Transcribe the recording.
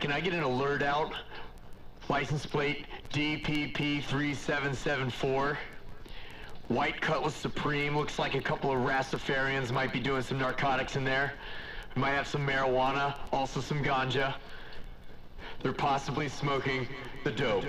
can I get an alert out? License plate DPP3774. White Cutlass Supreme. Looks like a couple of Rastafarians might be doing some narcotics in there. We might have some marijuana, also some ganja. They're possibly smoking the dope.